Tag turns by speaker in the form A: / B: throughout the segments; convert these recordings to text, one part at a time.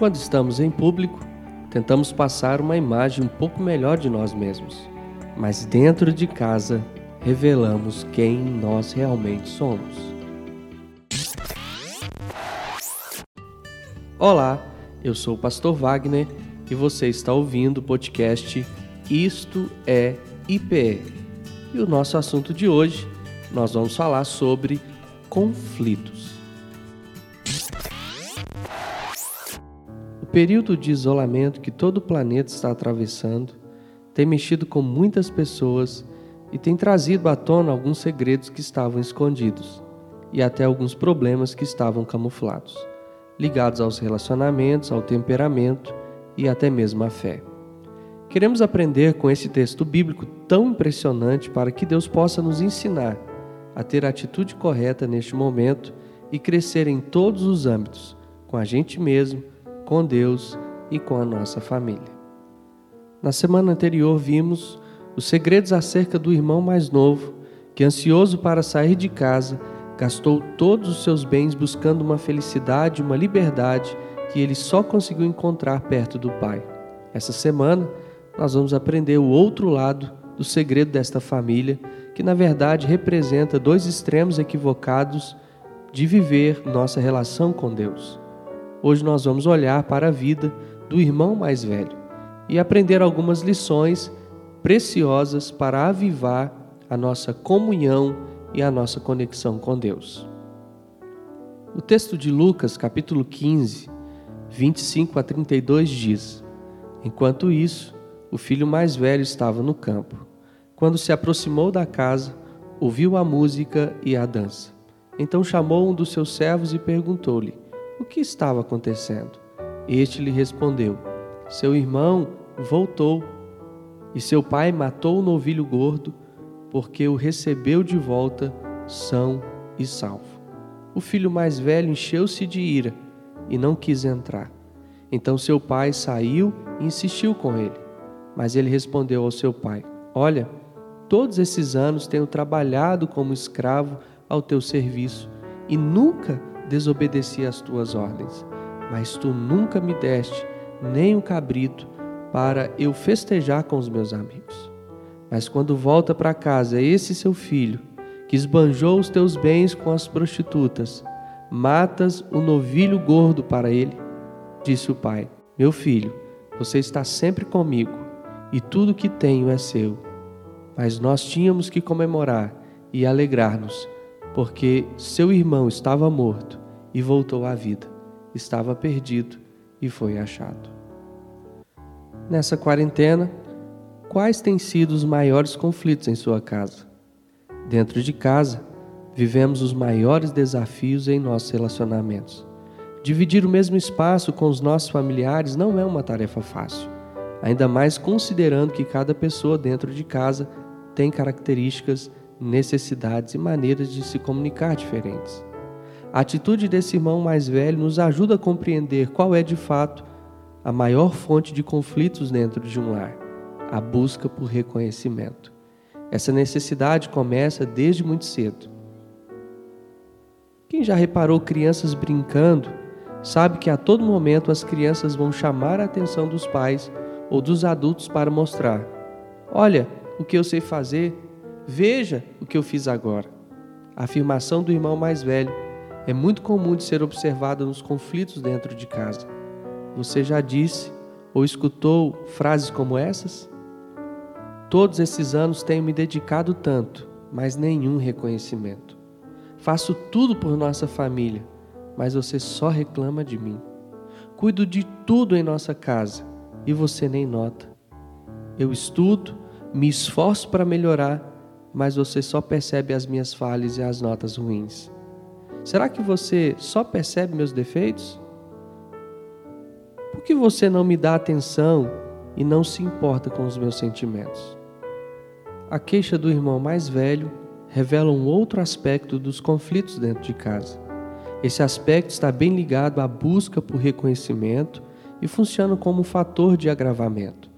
A: Quando estamos em público, tentamos passar uma imagem um pouco melhor de nós mesmos, mas dentro de casa revelamos quem nós realmente somos. Olá, eu sou o Pastor Wagner e você está ouvindo o podcast Isto é IPE. E o nosso assunto de hoje, nós vamos falar sobre conflitos. Período de isolamento que todo o planeta está atravessando tem mexido com muitas pessoas e tem trazido à tona alguns segredos que estavam escondidos e até alguns problemas que estavam camuflados, ligados aos relacionamentos, ao temperamento e até mesmo à fé. Queremos aprender com esse texto bíblico tão impressionante para que Deus possa nos ensinar a ter a atitude correta neste momento e crescer em todos os âmbitos, com a gente mesmo, com Deus e com a nossa família. Na semana anterior vimos os segredos acerca do irmão mais novo, que ansioso para sair de casa, gastou todos os seus bens buscando uma felicidade, uma liberdade que ele só conseguiu encontrar perto do pai. Essa semana nós vamos aprender o outro lado do segredo desta família, que na verdade representa dois extremos equivocados de viver nossa relação com Deus. Hoje nós vamos olhar para a vida do irmão mais velho e aprender algumas lições preciosas para avivar a nossa comunhão e a nossa conexão com Deus. O texto de Lucas, capítulo 15, 25 a 32 diz: Enquanto isso, o filho mais velho estava no campo. Quando se aproximou da casa, ouviu a música e a dança. Então chamou um dos seus servos e perguntou-lhe o que estava acontecendo. Este lhe respondeu: Seu irmão voltou e seu pai matou o novilho gordo, porque o recebeu de volta são e salvo. O filho mais velho encheu-se de ira e não quis entrar. Então seu pai saiu e insistiu com ele. Mas ele respondeu ao seu pai: Olha, Todos esses anos tenho trabalhado como escravo ao teu serviço e nunca desobedeci às tuas ordens. Mas tu nunca me deste nem um cabrito para eu festejar com os meus amigos. Mas quando volta para casa esse seu filho, que esbanjou os teus bens com as prostitutas, matas o novilho gordo para ele? Disse o pai: Meu filho, você está sempre comigo e tudo que tenho é seu mas nós tínhamos que comemorar e alegrar-nos, porque seu irmão estava morto e voltou à vida, estava perdido e foi achado. Nessa quarentena, quais têm sido os maiores conflitos em sua casa? Dentro de casa, vivemos os maiores desafios em nossos relacionamentos. Dividir o mesmo espaço com os nossos familiares não é uma tarefa fácil, ainda mais considerando que cada pessoa dentro de casa tem características, necessidades e maneiras de se comunicar diferentes. A atitude desse irmão mais velho nos ajuda a compreender qual é de fato a maior fonte de conflitos dentro de um lar: a busca por reconhecimento. Essa necessidade começa desde muito cedo. Quem já reparou crianças brincando, sabe que a todo momento as crianças vão chamar a atenção dos pais ou dos adultos para mostrar: olha, o que eu sei fazer, veja o que eu fiz agora. A afirmação do irmão mais velho é muito comum de ser observada nos conflitos dentro de casa. Você já disse ou escutou frases como essas? Todos esses anos tenho me dedicado tanto, mas nenhum reconhecimento. Faço tudo por nossa família, mas você só reclama de mim. Cuido de tudo em nossa casa e você nem nota. Eu estudo, me esforço para melhorar, mas você só percebe as minhas falhas e as notas ruins. Será que você só percebe meus defeitos? Por que você não me dá atenção e não se importa com os meus sentimentos? A queixa do irmão mais velho revela um outro aspecto dos conflitos dentro de casa. Esse aspecto está bem ligado à busca por reconhecimento e funciona como um fator de agravamento.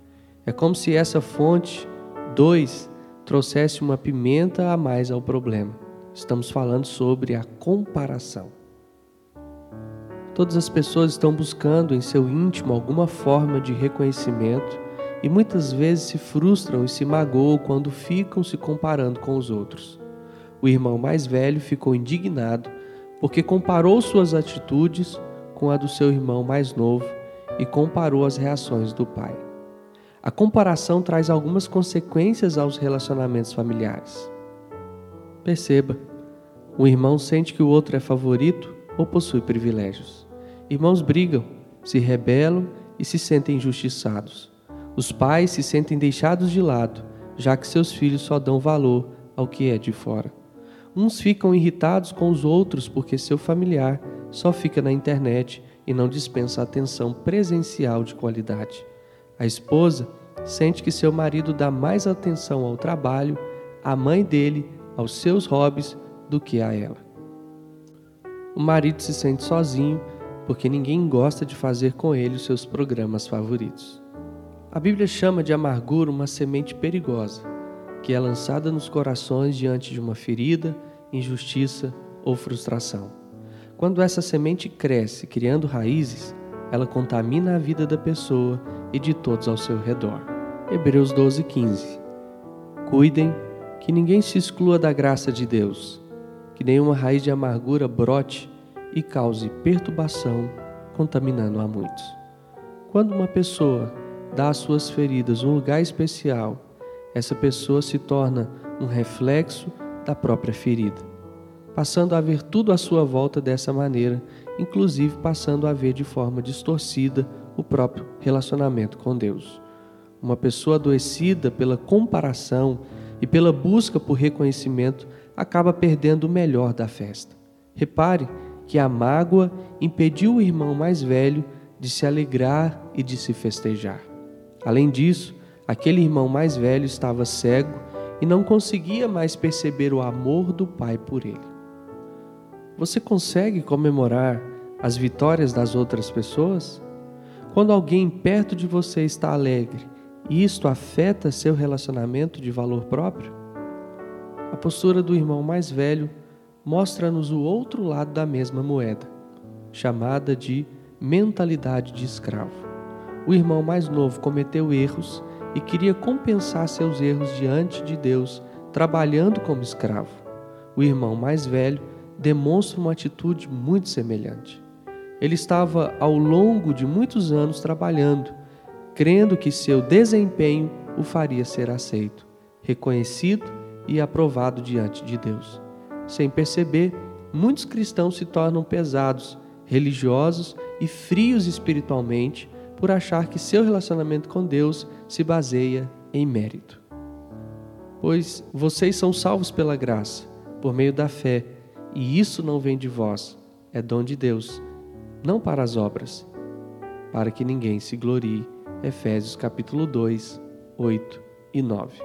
A: É como se essa fonte Dois, trouxesse uma pimenta a mais ao problema. Estamos falando sobre a comparação. Todas as pessoas estão buscando em seu íntimo alguma forma de reconhecimento e muitas vezes se frustram e se magoam quando ficam se comparando com os outros. O irmão mais velho ficou indignado porque comparou suas atitudes com a do seu irmão mais novo e comparou as reações do pai. A comparação traz algumas consequências aos relacionamentos familiares. Perceba, um irmão sente que o outro é favorito ou possui privilégios. Irmãos brigam, se rebelam e se sentem injustiçados. Os pais se sentem deixados de lado, já que seus filhos só dão valor ao que é de fora. Uns ficam irritados com os outros porque seu familiar só fica na internet e não dispensa atenção presencial de qualidade. A esposa sente que seu marido dá mais atenção ao trabalho, à mãe dele, aos seus hobbies do que a ela. O marido se sente sozinho porque ninguém gosta de fazer com ele os seus programas favoritos. A Bíblia chama de amargura uma semente perigosa, que é lançada nos corações diante de uma ferida, injustiça ou frustração. Quando essa semente cresce, criando raízes, ela contamina a vida da pessoa e de todos ao seu redor. Hebreus 12, 15. Cuidem que ninguém se exclua da graça de Deus que nenhuma raiz de amargura brote e cause perturbação, contaminando a muitos. Quando uma pessoa dá às suas feridas um lugar especial, essa pessoa se torna um reflexo da própria ferida, passando a ver tudo à sua volta dessa maneira, inclusive passando a ver de forma distorcida o próprio relacionamento com Deus. Uma pessoa adoecida pela comparação e pela busca por reconhecimento acaba perdendo o melhor da festa. Repare que a mágoa impediu o irmão mais velho de se alegrar e de se festejar. Além disso, aquele irmão mais velho estava cego e não conseguia mais perceber o amor do pai por ele. Você consegue comemorar as vitórias das outras pessoas? Quando alguém perto de você está alegre, isto afeta seu relacionamento de valor próprio? A postura do irmão mais velho mostra-nos o outro lado da mesma moeda, chamada de mentalidade de escravo. O irmão mais novo cometeu erros e queria compensar seus erros diante de Deus, trabalhando como escravo. O irmão mais velho demonstra uma atitude muito semelhante. Ele estava ao longo de muitos anos trabalhando, crendo que seu desempenho o faria ser aceito, reconhecido e aprovado diante de Deus. Sem perceber, muitos cristãos se tornam pesados, religiosos e frios espiritualmente por achar que seu relacionamento com Deus se baseia em mérito. Pois vocês são salvos pela graça, por meio da fé, e isso não vem de vós, é dom de Deus, não para as obras, para que ninguém se glorie. Efésios capítulo 2, 8 e 9.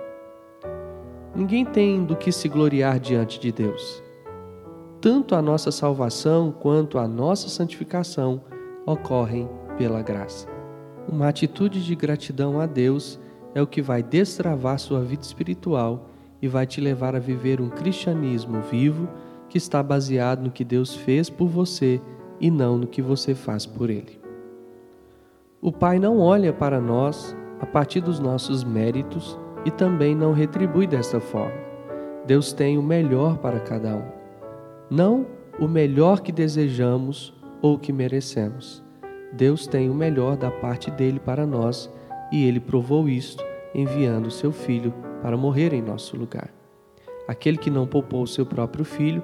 A: Ninguém tem do que se gloriar diante de Deus. Tanto a nossa salvação quanto a nossa santificação ocorrem pela graça. Uma atitude de gratidão a Deus é o que vai destravar sua vida espiritual e vai te levar a viver um cristianismo vivo que está baseado no que Deus fez por você e não no que você faz por Ele. O Pai não olha para nós a partir dos nossos méritos e também não retribui desta forma. Deus tem o melhor para cada um, não o melhor que desejamos ou que merecemos. Deus tem o melhor da parte dele para nós e ele provou isto enviando seu filho para morrer em nosso lugar. Aquele que não poupou seu próprio filho,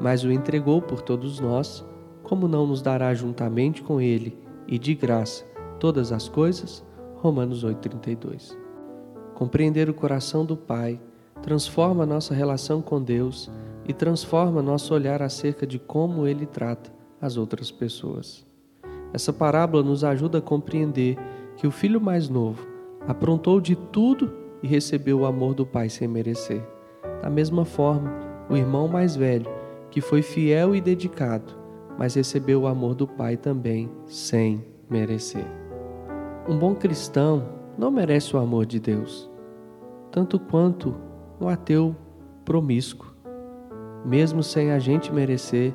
A: mas o entregou por todos nós, como não nos dará juntamente com ele e de graça todas as coisas? Romanos 8:32. Compreender o coração do Pai transforma nossa relação com Deus e transforma nosso olhar acerca de como Ele trata as outras pessoas. Essa parábola nos ajuda a compreender que o filho mais novo aprontou de tudo e recebeu o amor do Pai sem merecer. Da mesma forma, o irmão mais velho, que foi fiel e dedicado, mas recebeu o amor do Pai também sem merecer. Um bom cristão não merece o amor de Deus, tanto quanto um ateu promíscuo. Mesmo sem a gente merecer,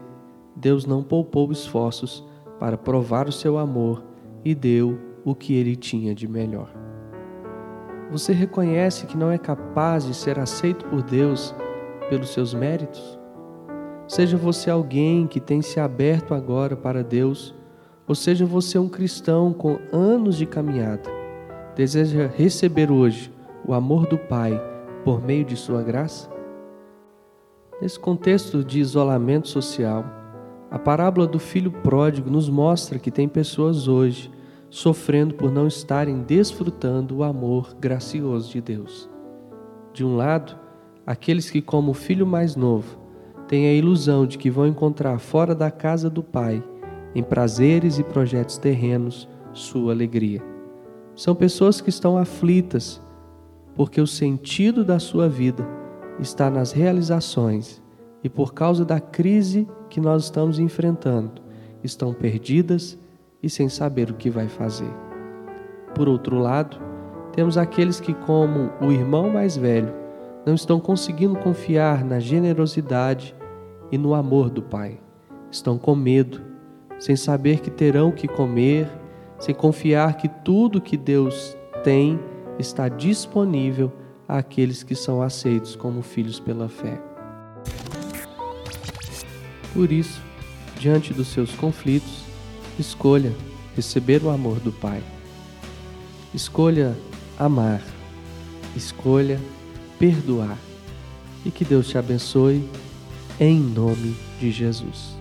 A: Deus não poupou esforços para provar o seu amor e deu o que ele tinha de melhor. Você reconhece que não é capaz de ser aceito por Deus pelos seus méritos? Seja você alguém que tem se aberto agora para Deus, ou seja você um cristão com anos de caminhada, deseja receber hoje o amor do Pai por meio de Sua graça? Nesse contexto de isolamento social, a parábola do filho pródigo nos mostra que tem pessoas hoje sofrendo por não estarem desfrutando o amor gracioso de Deus. De um lado, aqueles que, como o filho mais novo, têm a ilusão de que vão encontrar fora da casa do Pai, em prazeres e projetos terrenos, sua alegria. São pessoas que estão aflitas porque o sentido da sua vida está nas realizações e por causa da crise que nós estamos enfrentando, estão perdidas e sem saber o que vai fazer. Por outro lado, temos aqueles que, como o irmão mais velho, não estão conseguindo confiar na generosidade e no amor do Pai. Estão com medo, sem saber que terão o que comer, sem confiar que tudo que Deus tem está disponível àqueles que são aceitos como filhos pela fé. Por isso, diante dos seus conflitos, escolha receber o amor do Pai. Escolha amar. Escolha perdoar. E que Deus te abençoe, em nome de Jesus.